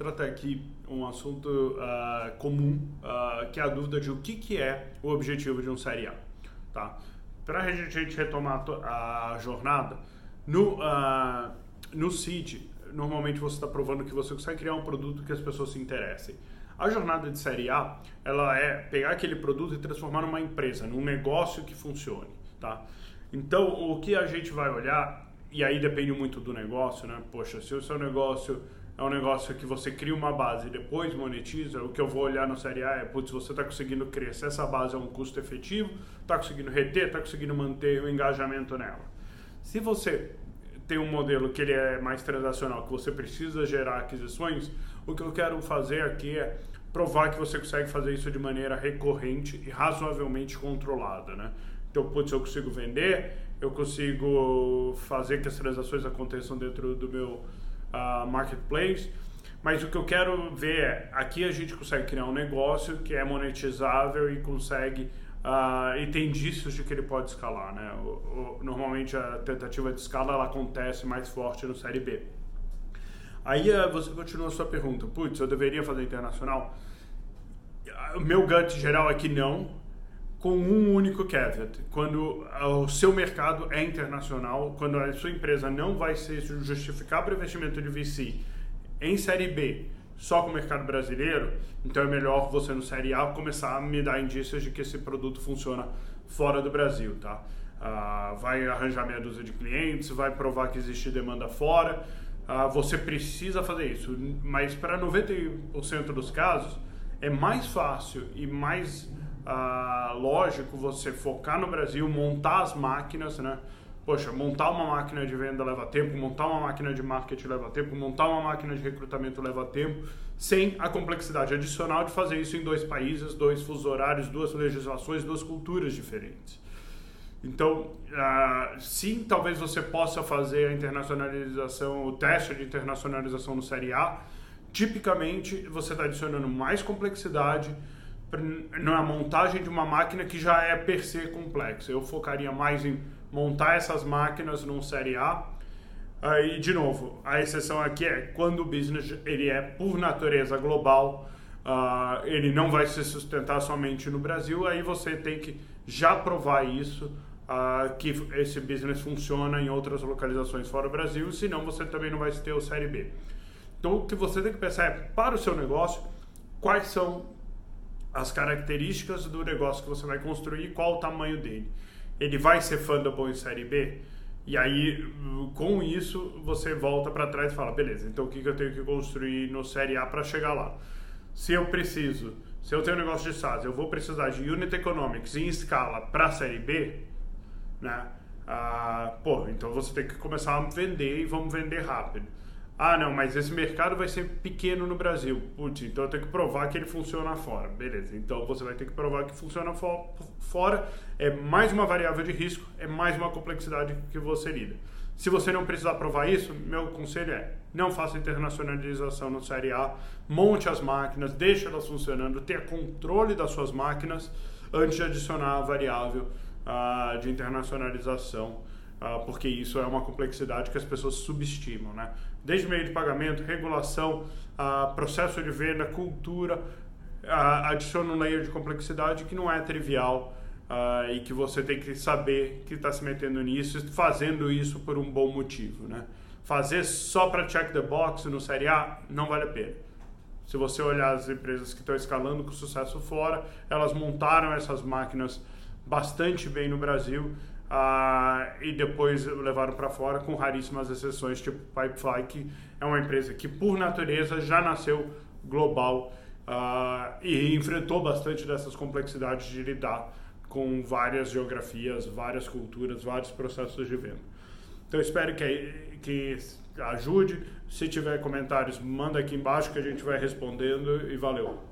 tratar aqui um assunto uh, comum, uh, que é a dúvida de o que, que é o objetivo de um Série A. Tá? Para a gente retomar a jornada, no, uh, no seed, normalmente você está provando que você consegue criar um produto que as pessoas se interessem. A jornada de série A, ela é pegar aquele produto e transformar numa empresa, num negócio que funcione, tá? Então, o que a gente vai olhar, e aí depende muito do negócio, né? Poxa, se o seu negócio é um negócio que você cria uma base e depois monetiza, o que eu vou olhar no Série A é, putz, você está conseguindo crescer essa base é um custo efetivo, está conseguindo reter, está conseguindo manter o engajamento nela. Se você tem um modelo que ele é mais transacional, que você precisa gerar aquisições, o que eu quero fazer aqui é provar que você consegue fazer isso de maneira recorrente e razoavelmente controlada, né? Então, putz, eu consigo vender, eu consigo fazer que as transações aconteçam dentro do meu uh, marketplace. Mas o que eu quero ver é, aqui a gente consegue criar um negócio que é monetizável e consegue uh, e tem indícios de que ele pode escalar, né? O, o, normalmente a tentativa de escala ela acontece mais forte no série B. Aí uh, você continua a sua pergunta, putz, eu deveria fazer internacional? O meu gut geral é que não, com um único caveat. Quando o seu mercado é internacional, quando a sua empresa não vai se justificar para investimento de VC em série B só com o mercado brasileiro, então é melhor você no série A começar a me dar indícios de que esse produto funciona fora do Brasil, tá? Uh, vai arranjar meia dúzia de clientes, vai provar que existe demanda fora. Uh, você precisa fazer isso, mas para 90% dos casos é mais fácil e mais uh, lógico você focar no Brasil, montar as máquinas, né? Poxa, montar uma máquina de venda leva tempo, montar uma máquina de marketing leva tempo, montar uma máquina de recrutamento leva tempo, sem a complexidade adicional de fazer isso em dois países, dois fusos horários, duas legislações, duas culturas diferentes. Então, uh, sim, talvez você possa fazer a internacionalização, o teste de internacionalização no Série A. Tipicamente, você está adicionando mais complexidade, na montagem de uma máquina que já é per se complexa. Eu focaria mais em montar essas máquinas num série A. Aí, de novo, a exceção aqui é quando o business ele é por natureza global, uh, ele não vai se sustentar somente no Brasil, aí você tem que já provar isso, uh, que esse business funciona em outras localizações fora do Brasil, senão você também não vai ter o série B. Então, o que você tem que pensar é, para o seu negócio, quais são as características do negócio que você vai construir e qual o tamanho dele. Ele vai ser fundable em série B? E aí, com isso, você volta para trás e fala, beleza, então o que, eu tenho que construir no série A para chegar lá? Se eu preciso, se eu tenho um negócio de SaaS, eu vou precisar de Unit Economics em escala para série B, né? Ah, pô, então você tem que começar a vender e vamos vender rápido. Ah, não, mas esse mercado vai ser pequeno no Brasil. Putz, então eu tenho que provar que ele funciona fora. Beleza, então você vai ter que provar que funciona fo fora. É mais uma variável de risco, é mais uma complexidade que você lida. Se você não precisar provar isso, meu conselho é não faça internacionalização no Série A, monte as máquinas, deixe elas funcionando, tenha controle das suas máquinas antes de adicionar a variável uh, de internacionalização porque isso é uma complexidade que as pessoas subestimam, né? Desde meio de pagamento, regulação, uh, processo de venda, cultura, uh, adiciona um layer de complexidade que não é trivial e que você tem que saber que está se metendo nisso, fazendo isso por um bom motivo, né? Fazer só para check the box no Série A não vale a pena. Se você olhar as empresas que estão escalando com sucesso fora, elas montaram essas máquinas bastante bem no Brasil Uh, e depois levaram para fora, com raríssimas exceções, tipo Pipefly, que é uma empresa que, por natureza, já nasceu global uh, e enfrentou bastante dessas complexidades de lidar com várias geografias, várias culturas, vários processos de venda. Então, espero que, que ajude. Se tiver comentários, manda aqui embaixo que a gente vai respondendo e valeu.